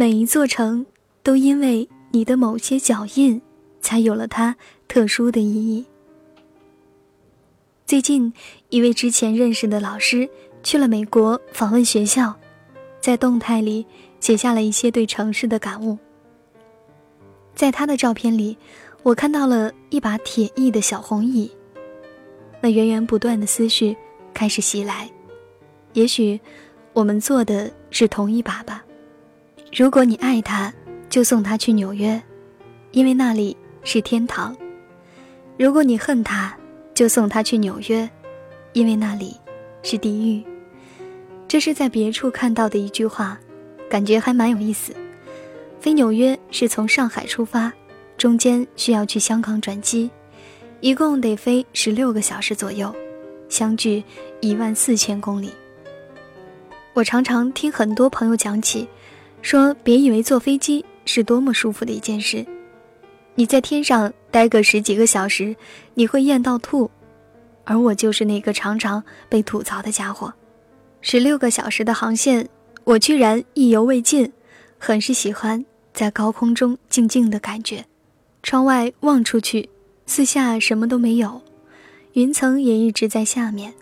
每一座城都因为你的某些脚印，才有了它特殊的意义。最近，一位之前认识的老师去了美国访问学校，在动态里写下了一些对城市的感悟。在他的照片里，我看到了一把铁艺的小红椅。那源源不断的思绪开始袭来，也许我们做的是同一把吧。如果你爱他，就送他去纽约，因为那里是天堂；如果你恨他，就送他去纽约，因为那里是地狱。这是在别处看到的一句话，感觉还蛮有意思。飞纽约是从上海出发，中间需要去香港转机，一共得飞十六个小时左右，相距一万四千公里。我常常听很多朋友讲起，说别以为坐飞机是多么舒服的一件事。你在天上待个十几个小时，你会厌到吐，而我就是那个常常被吐槽的家伙。十六个小时的航线，我居然意犹未尽，很是喜欢在高空中静静的感觉。窗外望出去，四下什么都没有，云层也一直在下面。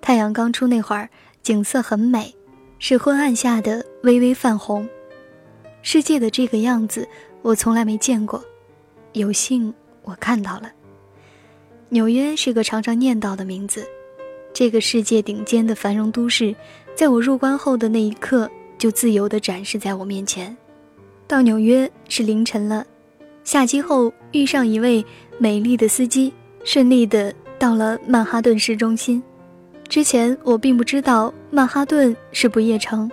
太阳刚出那会儿，景色很美，是昏暗下的微微泛红。世界的这个样子，我从来没见过。有幸我看到了，纽约是个常常念叨的名字，这个世界顶尖的繁荣都市，在我入关后的那一刻就自由地展示在我面前。到纽约是凌晨了，下机后遇上一位美丽的司机，顺利地到了曼哈顿市中心。之前我并不知道曼哈顿是不夜城，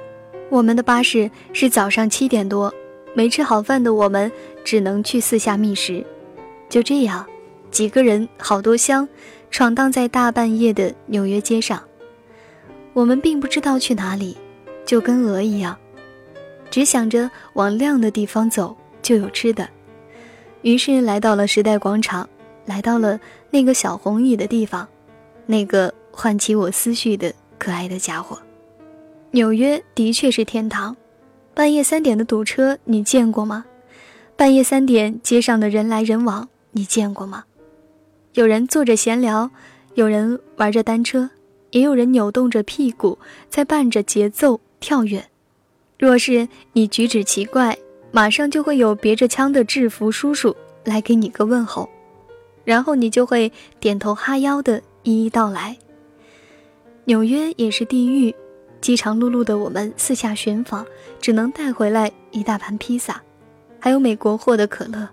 我们的巴士是早上七点多。没吃好饭的我们只能去四下觅食，就这样，几个人好多箱，闯荡在大半夜的纽约街上。我们并不知道去哪里，就跟鹅一样，只想着往亮的地方走就有吃的。于是来到了时代广场，来到了那个小红椅的地方，那个唤起我思绪的可爱的家伙。纽约的确是天堂。半夜三点的堵车，你见过吗？半夜三点街上的人来人往，你见过吗？有人坐着闲聊，有人玩着单车，也有人扭动着屁股在伴着节奏跳跃。若是你举止奇怪，马上就会有别着枪的制服叔叔来给你个问候，然后你就会点头哈腰的一一道来。纽约也是地狱。饥肠辘辘的我们四下寻访，只能带回来一大盘披萨，还有美国货的可乐。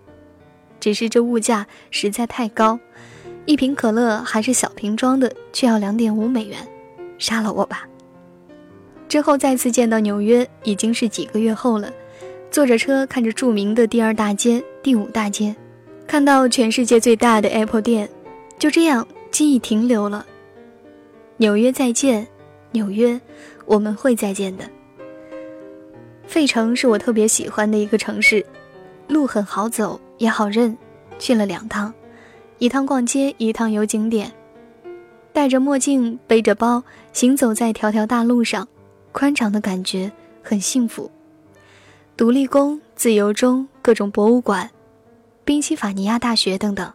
只是这物价实在太高，一瓶可乐还是小瓶装的，却要两点五美元，杀了我吧！之后再次见到纽约，已经是几个月后了。坐着车看着著名的第二大街、第五大街，看到全世界最大的 Apple 店，就这样记忆停留了。纽约再见，纽约。我们会再见的。费城是我特别喜欢的一个城市，路很好走，也好认。去了两趟，一趟逛街，一趟游景点。戴着墨镜，背着包，行走在条条大路上，宽敞的感觉很幸福。独立宫、自由钟、各种博物馆、宾夕法尼亚大学等等，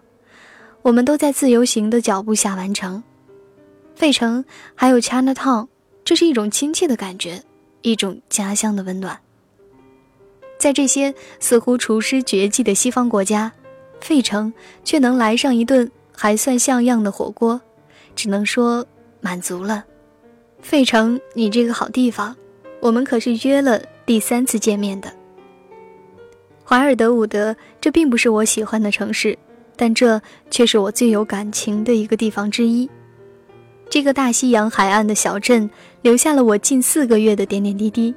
我们都在自由行的脚步下完成。费城还有 Chinatown。这是一种亲切的感觉，一种家乡的温暖。在这些似乎厨师绝技的西方国家，费城却能来上一顿还算像样的火锅，只能说满足了。费城，你这个好地方，我们可是约了第三次见面的。怀尔德伍德，这并不是我喜欢的城市，但这却是我最有感情的一个地方之一。这个大西洋海岸的小镇，留下了我近四个月的点点滴滴，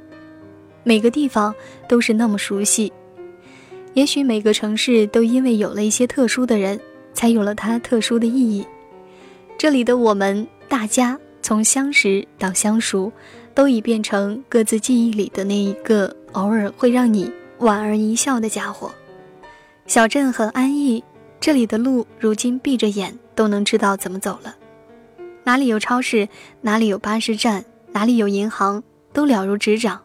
每个地方都是那么熟悉。也许每个城市都因为有了一些特殊的人，才有了它特殊的意义。这里的我们大家，从相识到相熟，都已变成各自记忆里的那一个偶尔会让你莞尔一笑的家伙。小镇很安逸，这里的路如今闭着眼都能知道怎么走了。哪里有超市，哪里有巴士站，哪里有银行，都了如指掌。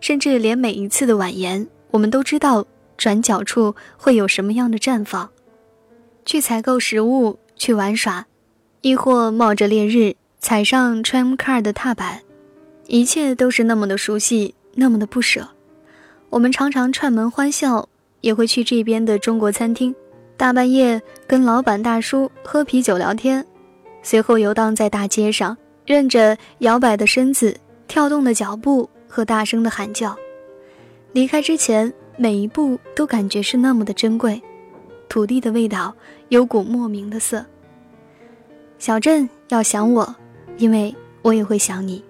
甚至连每一次的晚宴，我们都知道转角处会有什么样的绽放。去采购食物，去玩耍，亦或冒着烈日踩上 tram car 的踏板，一切都是那么的熟悉，那么的不舍。我们常常串门欢笑，也会去这边的中国餐厅，大半夜跟老板大叔喝啤酒聊天，随后游荡在大街上，任着摇摆的身子、跳动的脚步和大声的喊叫。离开之前，每一步都感觉是那么的珍贵。土地的味道有股莫名的涩。小镇要想我，因为我也会想你。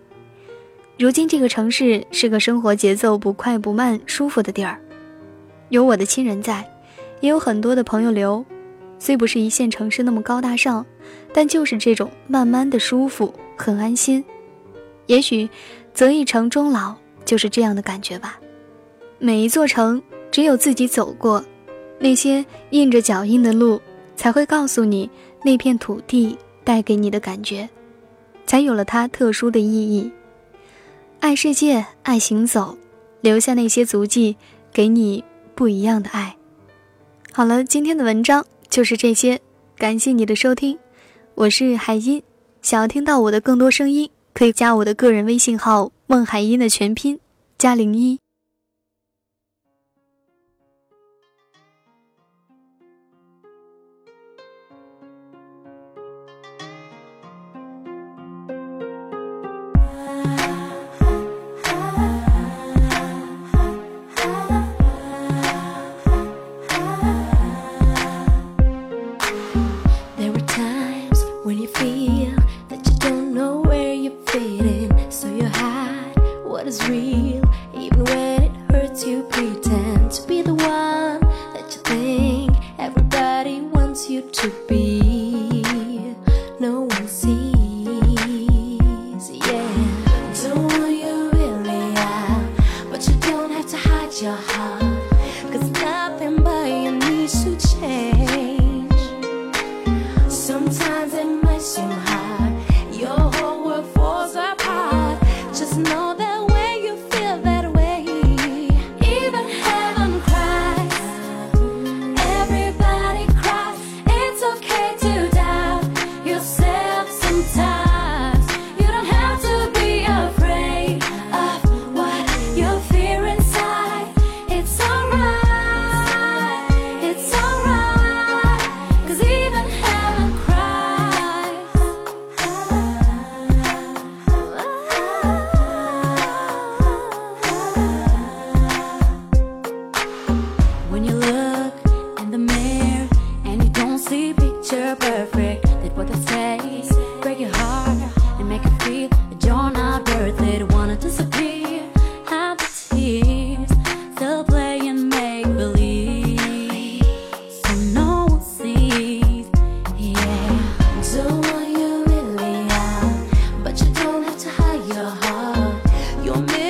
如今这个城市是个生活节奏不快不慢、舒服的地儿，有我的亲人在，也有很多的朋友留。虽不是一线城市那么高大上，但就是这种慢慢的舒服，很安心。也许择一城终老就是这样的感觉吧。每一座城，只有自己走过，那些印着脚印的路，才会告诉你那片土地带给你的感觉，才有了它特殊的意义。爱世界，爱行走，留下那些足迹，给你不一样的爱。好了，今天的文章就是这些，感谢你的收听，我是海音。想要听到我的更多声音，可以加我的个人微信号“孟海音”的全拼加零一。No You're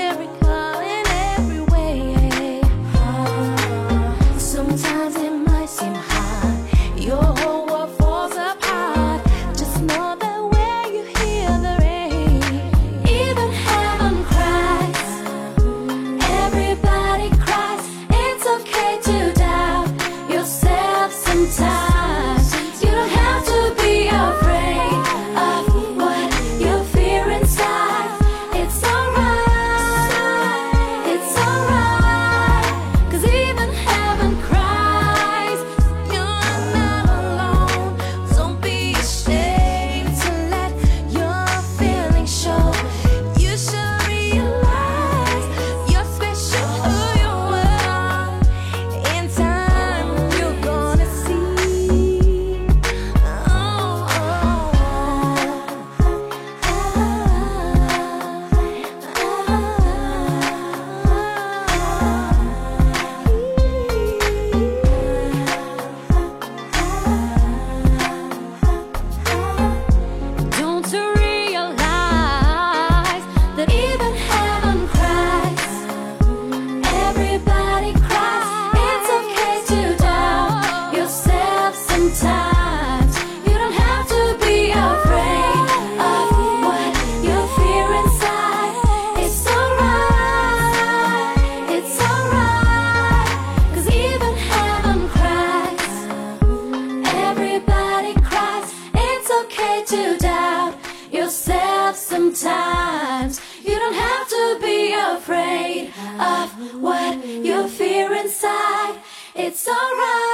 sometimes. You don't have to be afraid of what you fear inside. It's alright.